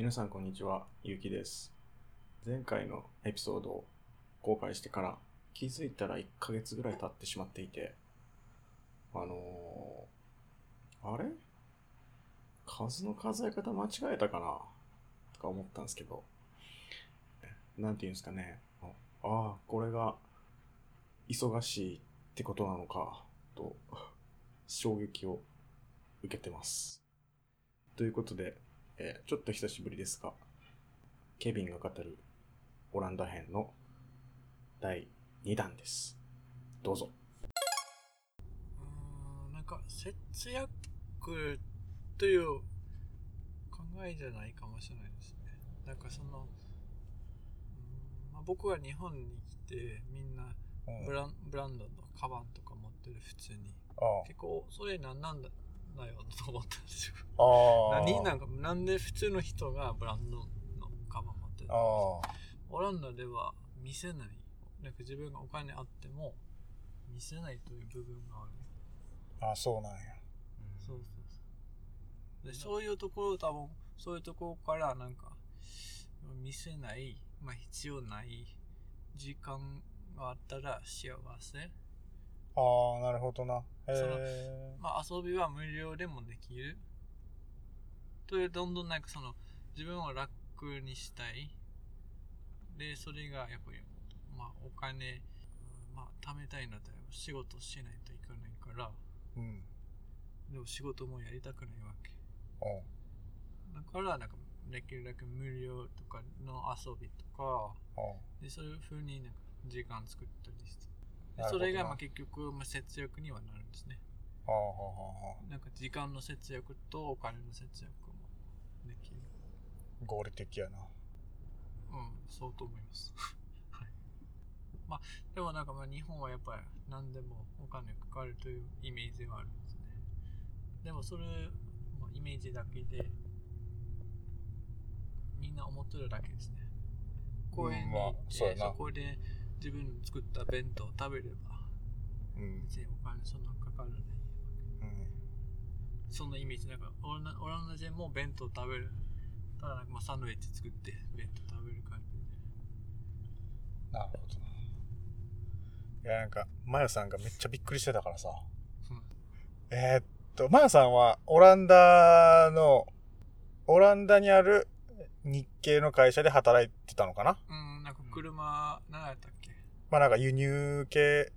皆さんこんにちは、ゆうきです。前回のエピソードを公開してから気づいたら1ヶ月ぐらい経ってしまっていて、あのー、あれ？数の数え方間違えたかな？とか思ったんですけど、なんていうんですかね。ああ、これが忙しいってことなのか、と衝撃を受けてます。ということで、えーちょっと久しぶりですが、ケビンが語るオランダ編の第2弾です。どうぞ。うーんなんか節約という考えじゃないかもしれないですね。なんかその、うーんまあ、僕は日本に来てみんなうんブランブランドのカバンとか持ってる普通に。あ結構それなんなんだだよと思ったんですよ。あ。何なんかなんで普通の人がブランドのカバン持ってるあのあ。オランダでは見せない。なんか自分がお金あっても見せないという部分がある。ああ、そうなんや。そうそうそう。で、そういうところ多分、そういうところからなんか、見せない、まあ必要ない時間があったら幸せ。ああ、なるほどな。へそのえ。まあ遊びは無料でもできる。という、どんどんなんかその、自分を楽にしたい。で、それがやっぱり、まあお金、うんまあ貯めたいんだったら仕事しないといけないから、うん。でも仕事もやりたくないわけ。うん。だから、なんか、できるだけ無料とかの遊びとか、うん。でそういう風になんか時間作ったりして。それがまあ結局、まあ、節約にはなるんですね。はあはあはあはなんか時間の節約とお金の節約もできる。あ。合理的やな。うん、そうと思います。はい。まあ、でもなんかまあ日本はやっぱり何でもお金かかるというイメージはあるんですね。でもそれ、まあ、イメージだけで、みんな思ってるだけですね。公園に行まあって、そうやなそこで自分の作った弁当を食べれば、うん。別にお金そんなかからない。うん。そんなイメージ、なんかオランダオランダ人も弁当食べる。ただなんかまあサンドイッチ作って弁当食べる感じで。なるほどな。いや、なんか、マヤさんがめっちゃびっくりしてたからさ。うんえーっと、マヤさんはオランダの、オランダにある日系の会社で働いてたのかな？うん、なんか車、何やったっけ？まあなんか輸入系。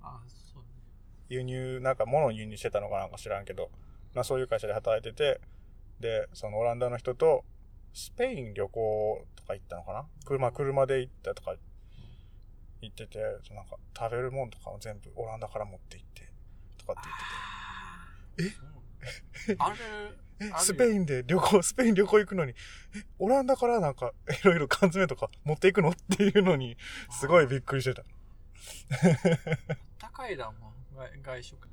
輸入、なんか物を輸入してたのかなんか知らんけど、まあそういう会社で働いてて、で、そのオランダの人とスペイン旅行とか行ったのかな？車、車で行ったとか言ってて、そのなんか食べるもんとかを全部オランダから持って行って、とかって言ってえ？ある、て、え、あるスペインで旅行、スペイン旅行行くのに、え、オランダからなんかいろいろ缶詰とか持っていくの？っていうのに、すごいびっくりしてた。高いだもん、外外食。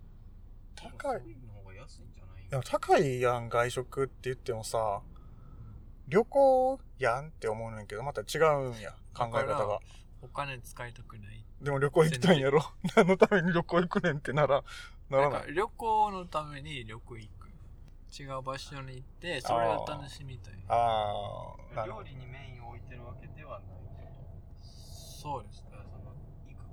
高いの方が安いんじゃない？でも高いやん、外食って言ってもさ、旅行やんって思うねんけど、また違うんや、考え方が。お金使いたくない。でも旅行行きたいんやろ？何のために旅行行くねんってなら、ならない。なんか旅行のために旅行行く。違う場所に行って、それを楽しみたい。あー、なるほど。料理にメインを置いてるわけではないけどそうですね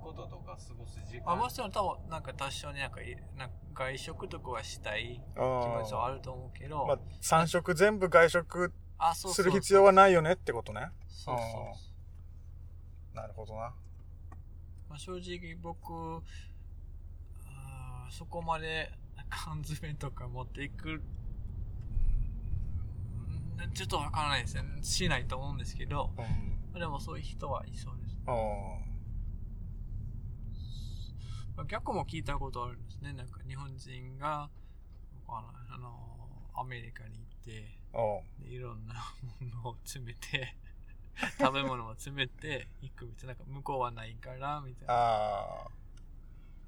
こととか過ごす時間。あ、もちろん多分、なんか多少になんかい、なんか外食とかはしたい気あ持ちはあーると思うけど、まあ、3食全部外食する必要はないよねってことね。そうそうあなるほどな。まあ、正直僕そこまで缶詰とか持っていくうんちょっとわからないですね。しないと思うんですけど。うん。でもそういう人はいそうです、あまあ、逆も聞いたことあるんですね。なんか日本人があのアメリカに行っていろんなものを詰めて 食べ物を詰めて行くみたいな。なんか向こうはないからみたいーな。あ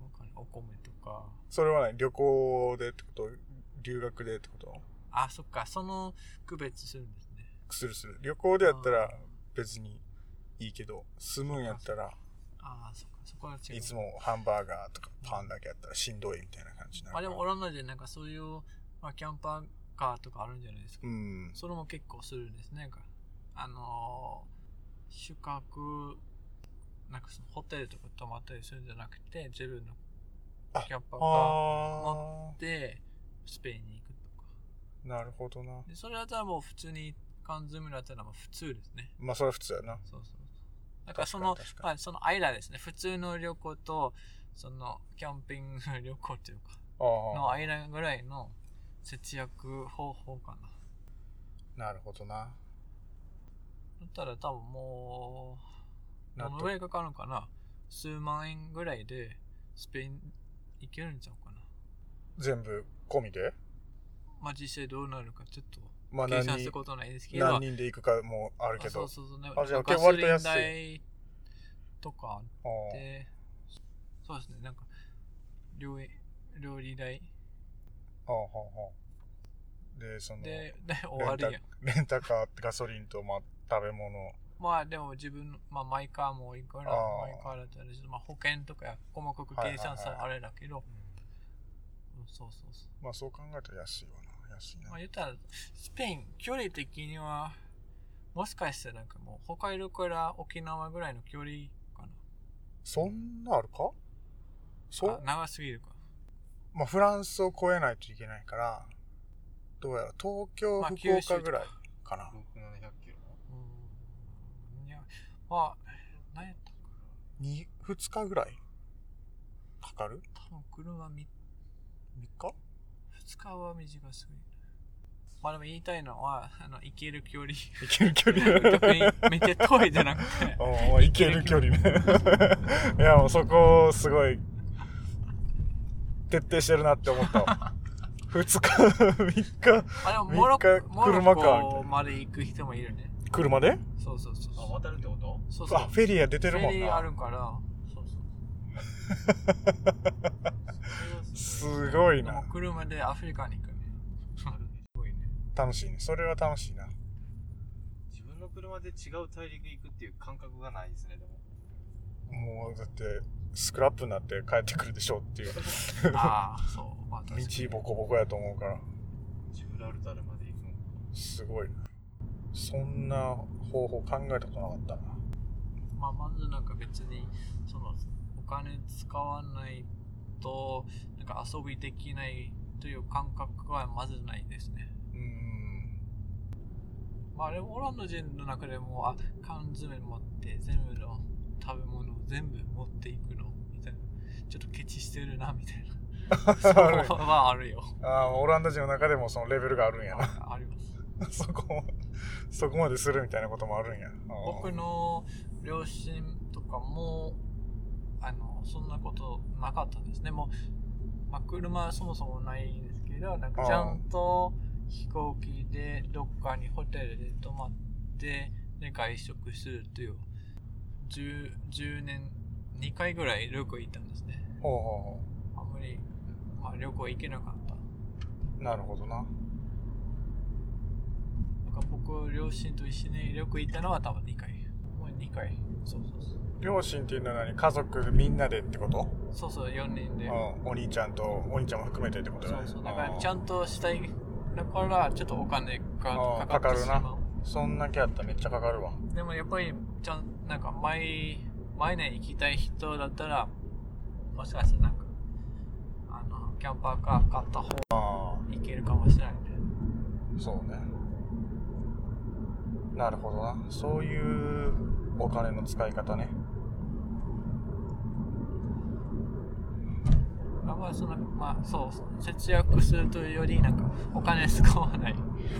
ー。わかんないお米とか。それはね、旅行でってこと？留学でってこと？あ、そっか、その区別するんですね。するする。旅行でやったら別にいいけど、住むんやったら、ああ、そっか、そこは違う。いつもハンバーガーとかパンだけやったらしんどいみたいな感じになるまあ。でもオランダ人なんかそういう、まあ、キャンパーカーとかあるんじゃないですか。うん。それも結構するんですね。なんかあのー宿泊なんかそのホテルとか泊まったりするんじゃなくて自分のあキャンパーカーあでスペインに行くとかあ、なるほどな。でそれだったらもう普通に缶詰だったらもう普通ですねまあ、それは普通やな。そうそうだからそのまあ、その間ですね。普通の旅行とそのキャンピング旅行というかあのあ、間ぐらいの節約方法かな。なるほどな。だったら多分もうどのぐらいかかるのかな。数万円ぐらいでスペイン行けるんちゃうかな。全部込みで？まあ実際どうなるかちょっとまあ何人計算したことないですけど何人で行くかもあるけど。あそう。そうそう。ねあじゃあ割と安い代とかあああってそうですね。なんか料理料理代。ああはあはあで、その、でで終わるやん。レンタカー、ガソリンと、まあ、食べ物。まあでも自分の、まあマイカーもいいから、マイカーだったら、まあ保険とかや細かく計算さあれだけど、うん。そうそうそう。まあ、そう考えたら安いわな。安いなまあ。言ったら、スペイン、距離的には、もしかしてなんかもう、北海道から沖縄ぐらいの距離かそんなあるか？そな。あう長すぎるか。まあ、フランスを越えないといけないから、どうやら東京、まあ福岡ぐらいかな。6、700キロうん。いや、まあ、何やったかに2日ぐらい？かかる？多分車み ?3 日？2日は短すぎる。まあでも言いたいのは、あの、行ける距離。行ける距離特にめっちゃ遠いじゃなくて。行ける距離ね。いや、もうそこ、すごい、徹底してるなって思ったわ。2日、3日、あでもモロ三日ッコモロ車かみたいなッコまで行く人もいるね。車で？そうそうそうあ。渡るってこと？そうそうあ、フェリア出てるもんフェリーあな。るから。そうそう。すごいな。車でアフリカに行くね。楽しいね。それは楽しいな。自分の車で違う大陸行くっていう感覚がないですね、でも。もう、だって、スクラップになって帰ってくるでしょうっていう。ああ、そう。まあ、道ボコボコやと思うから。ジブラルタルまで行くの。すごいな。そんな方法考えたことなかったな。まあ、まずなんか別に、その、お金使わないと、なんか遊びできないという感覚はまずないですね。うーん。まあ、でもオランダ人の中でも、あ、缶詰持って全部の食べ物を全部持っていくのみたいな。ちょっとケチしてるな、みたいな。そうはあるよ。ああ、オランダ人の中でもそのレベルがあるんやな。あ あります。そこ、そこまでするみたいなこともあるんや。僕の両親とかも、あの、そんなことなかったですね。もう、まあ、車はそもそもないんですけど、なんかちゃんと飛行機でどっかにホテルで泊まって、で、外食するという、10, 10年、2回ぐらい旅行行ったんですね。ほうほうほあんまり、まあ、旅行行けなかった。う。なるほどな。なんか僕、両親と一緒に旅行行ったのは多分2回。もう2回。そうそうそう。両親っていうのは何？家族でみんなでってこと？そうそう、4人で。うん。お兄ちゃんと、お兄ちゃんも含めてってことだね。そうそう。だからちゃんんとしたい。だから、ちょっとお金がかかってしまう。かかそんだけやったらめっちゃかかるわ。でもやっぱり、ちゃん、なんか毎、毎年行きたい人だったら、もしかしたらなんか、あの、キャンパーカー買った方があいけるかもしれないね。あ、そうね。なるほどな。そういうお金の使い方ね。あんまりその、まあ、そう、節約するというより、なんか、お金使わない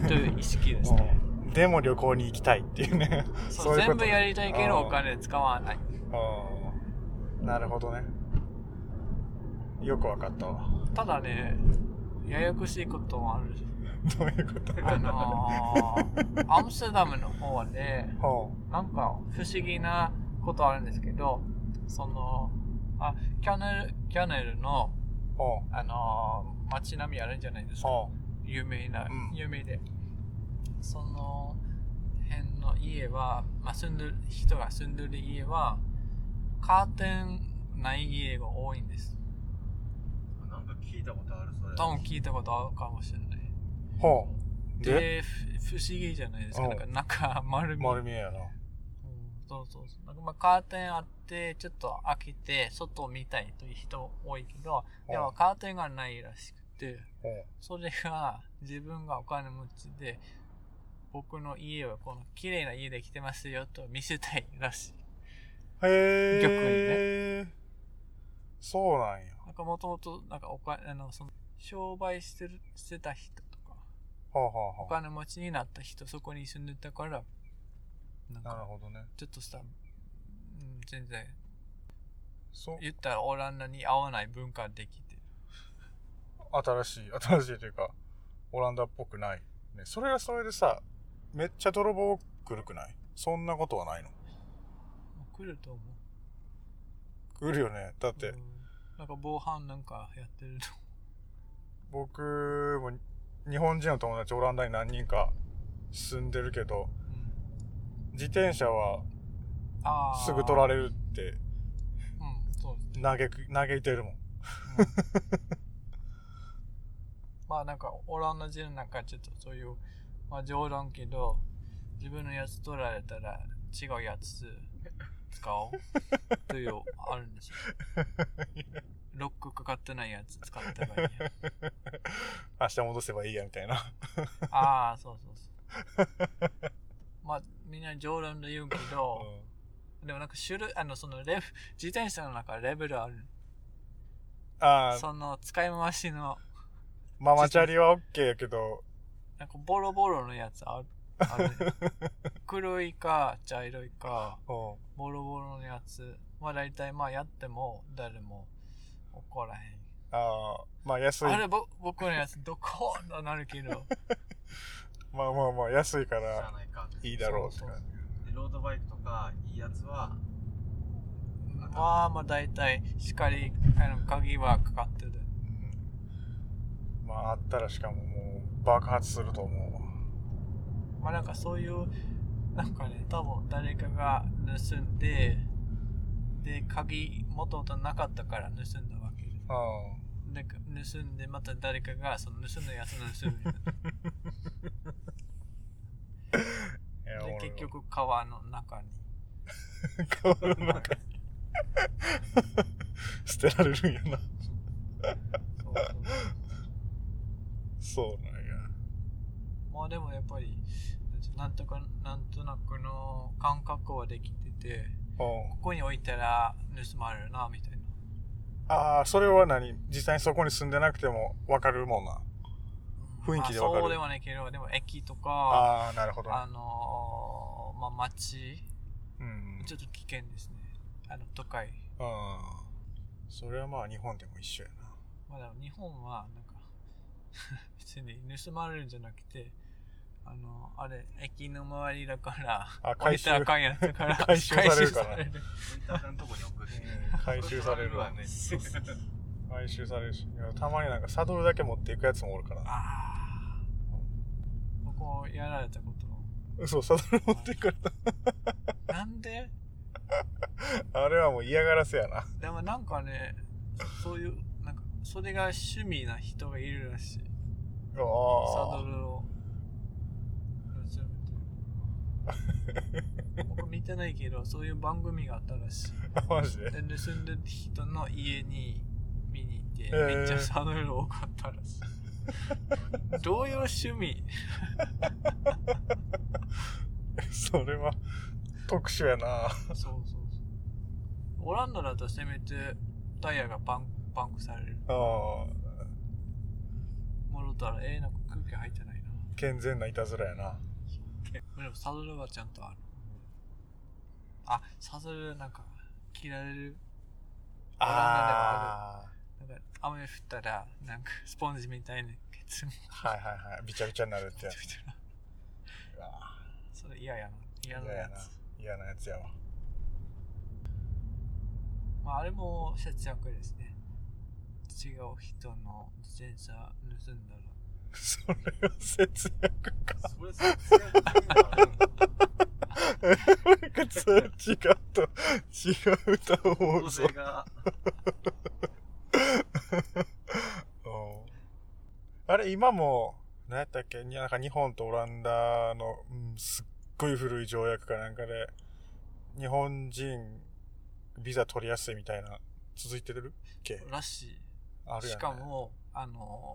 という意識ですね。うんでも旅行に行きたいっていうね。そう全部やりたいけど、うんお金使わない。うんなるほどね。よくわかったわ。ただね、ややこしいこともある。どういうこと？あのー、アムステルダムの方で、ほなんか不思議なことあるんですけど、その、あ、キャネル、キャネルの、あのー街並みあるんじゃないですか。有名な、うん有名で。その辺の家は、まあ、住んでる人が住んでる家は、カーテンない家が多いんです。なんか聞いたことある、それ。多分聞いたことあるかもしれない。うほで、で、ふ不思議じゃないですか。うんなんか中丸見丸見えやな。うんそうそうそう。なんかまあカーテンあって、ちょっと開けて、外を見たいという人多いけど、でもカーテンがないらしくて、うんそれが自分がお金持ちで、僕の家はこの綺麗な家で来てますよと見せたいらしい。へ逆え。そうなんや。なんかもともと、なんかお金、あの、その、商売してる、してた人とか、はあ、はおあは金持ちになった人、そこに住んでたから、ななるか、ほどね。ちょっとした、うん、全然、そう、言ったらオランダに合わない文化できてる。新しい、新しいというか、オランダっぽくない。ね、それはそれでさ、めっちゃ泥棒来るくない？そんなことはないの？来ると思う。来るよね。だってう、んなんか防犯なんかやってると僕も日本人の友達オランダに何人か住んでるけど、自転車は。すぐ取られるってうん、そうですね。嘆く、嘆いてるもん。まあなんかオランダ人の中ちょっとそういう、まあ冗談けど、自分のやつ取られたら違うやつ使おうというあるんですよ。ロックかかってないやつ使った方がいいや。明日戻せばいいやみたいな。ああ、そうそうそう。まあみんな冗談で言うけど、でもなんか種類、あのそのレベ自転車の中レベルある。ああ、その使い回しの、ママチャリは OK やけど、なんかボロボロのやつある。ある。黒いか茶色いかうん。ボロボロのやつ。まあ大体まあやっても誰も怒らへん。ああ、まあ安い。あれぼ僕のやつどことなるけど まあまあまあ安いからないか。いいだろうって感じ。でロードバイクとかいいやつは、まあまあ大体しっかりあの鍵はかかってるうんまああったらしかももう爆発すると思うわ。まあなんかそういうなんかね多分誰かが盗んでで鍵もともとなかったから盗んだわけでうん。で盗んでまた誰かがその盗んだやつ盗む いやで結局川の中に俺 川の中に 捨てられるんやな。そうそうそうなんや。まあでもやっぱりなんとかなんとなくの感覚はできててうんここに置いたら盗まれるなみたいなああ、それは何？実際にそこに住んでなくてもわかるもんな。雰囲気でわかるまあそうではないけどでも駅とかああ、なるほど。あのー、まあ街うん。ちょっと危険ですねあの都会うん。それはまあ日本でも一緒やな。まあでも日本はなんか 別に盗まれるんじゃなくてあのあれ駅の周りだからあ置いたらあかんやつだから 回収されるから。回収されるわね。回収されるし。いやたまになんかサドルだけ持っていくやつもおるからな。ああここやられたこと嘘、サドル持っていくから。なんで？あれはもう嫌がらせやな。でもなんかねそういうなんかそれが趣味な人がいるらしいサドあルを 僕見てないけどそういう番組があったらしいあ。マジで？で盗んでる人の家にて、へー。めっちゃサドル多かったらしい。どういう趣味？それは特殊やな。そうそうそう。オランダだとせめてタイヤがパンパンクされる。ああ。戻ったらええな空気入ってないな。健全ないたずらやな。でもサドルはちゃんとある。あサドルなんか切られる。オランダでもああるなんか雨降ったらなんかスポンジみたいなケツもあ。はいはいはい。びちゃびちゃになるってやつ。うわそれ嫌やな嫌な嫌やなやつ。嫌なやつやわ。まあ、あれも節約ですね。違う人の自転車盗んだら。それは節約か。それ節約があるんだなんかそれ違うと、違うと思うぞ。が、うんあれ、今も何やったっけ？になんか日本とオランダの、うん、すっごい古い条約かなんかで、日本人ビザ取りやすいみたいな、続いてるっけ？らしい。あるやん、ね。しか、も、あの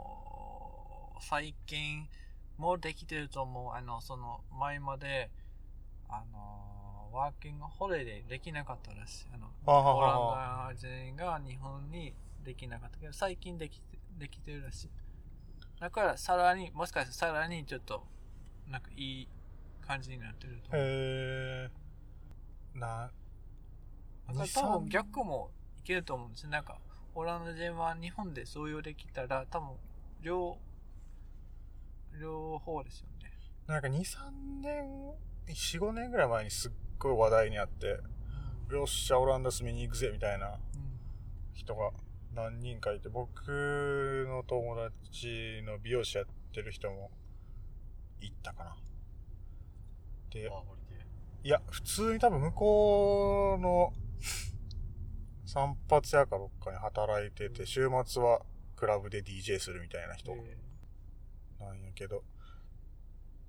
ー最近もできてると思う。あの、その、前まで、あのーワーキングホリデーできなかったらしい。あの、オランダ人が日本にできなかったけど、最近できて、できてるらしい。だから、さらに、もしかしてさらにちょっと、なんかいい感じになってると思う。へえ。な、だから多分逆もいけると思うんですよ。なんか、オランダ人は日本でそういうできたら、多分、両、両方ですよね。なんか2、3年、4、5年ぐらい前にすっごい話題にあって、よっしゃ、オランダ住みに行くぜ、みたいなうん。人が何人かいて、僕の友達の美容師やってる人も行ったかな。で。いや、普通に多分向こうの散髪屋かどっかに働いてて、週末はクラブで DJ するみたいな人えなんやけど、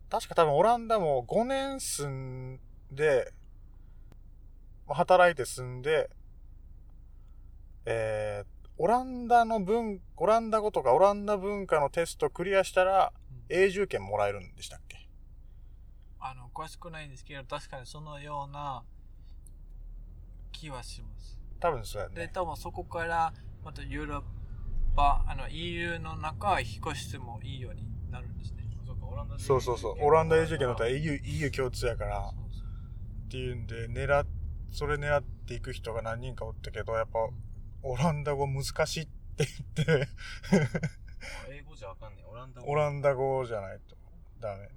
確か多分オランダも5年住んで、まあ働いて住んで、えー、オランダの文、オランダ語とかオランダ文化のテストクリアしたらうん永住権もらえるんでしたっけ？あの、詳しくないんですけど、確かにそのような気はします。多分そうやで、ね。多分そこから、またヨーロッパ、あの、EU の中、引っ越してもいいようになるんですね。そうか、オランダでそうそうそう。オランダ永住権だったら EU、EU 共通やから、そうそうっていうんで、狙っ、それ狙っていく人が何人かおったけど、やっぱ、オランダ語難しいって言って、あ英語じゃあかんねん。オランダ語。オランダ語じゃないとダメ。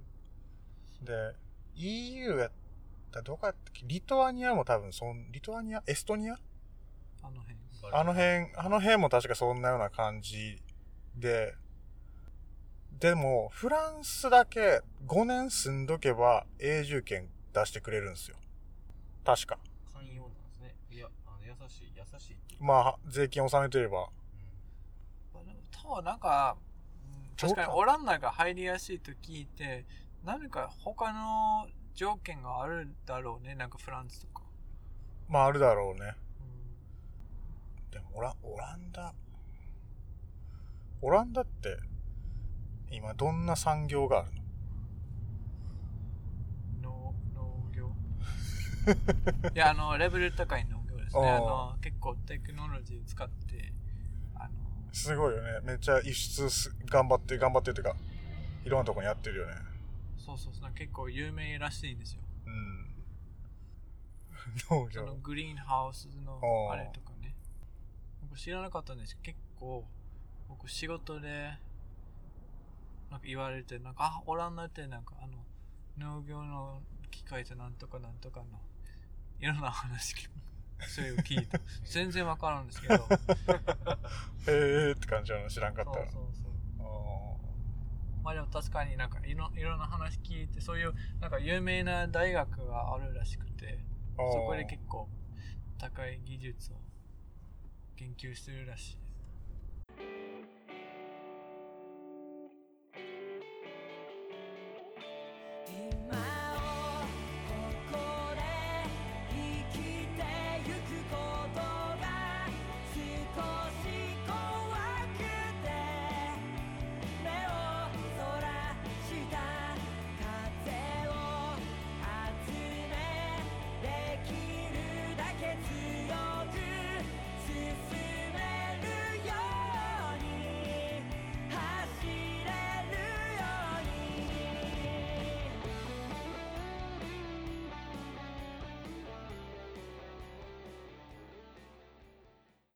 で、EU やったらどこやったっけ？リトアニアも多分そん、リトアニア？エストニア？あの辺。あの辺、あの辺も確かそんなような感じで、でも、フランスだけ5年住んどけば永住権出してくれるんですよ。確か。寛容なんですね。いや、あの優しい、優しいっていう。まあ、税金納めてれば。まあでも多分なんか、うん確かにオランダが入りやすいと聞いて、何か他の条件があるだろうね。なんかフランスとか。まあ、あるだろうね。うんでも、オラ、オランダ、オランダって、今どんな産業があるの？農農業？いやあのレベル高い農業ですねあの結構テクノロジー使ってあのすごいよね。めっちゃ輸出す頑張って、頑張ってっていうか、いろんなとこにやってるよね。そうそうそう結構有名らしいんですようん。農業。そのグリーンハウスのあれとかね僕知らなかったんですけど結構僕仕事でなんか言われてなんかあオランダってなんかあの農業の機械となんとかなんとかのいろんな話聞くそれを聞いて。全然わからんですけど。へ えって感じなの知らんかったそ。まあでも確かになんかいろいろんな話聞いて、そういうなんか有名な大学があるらしくて、そこで結構高い技術を研究してるらしいです。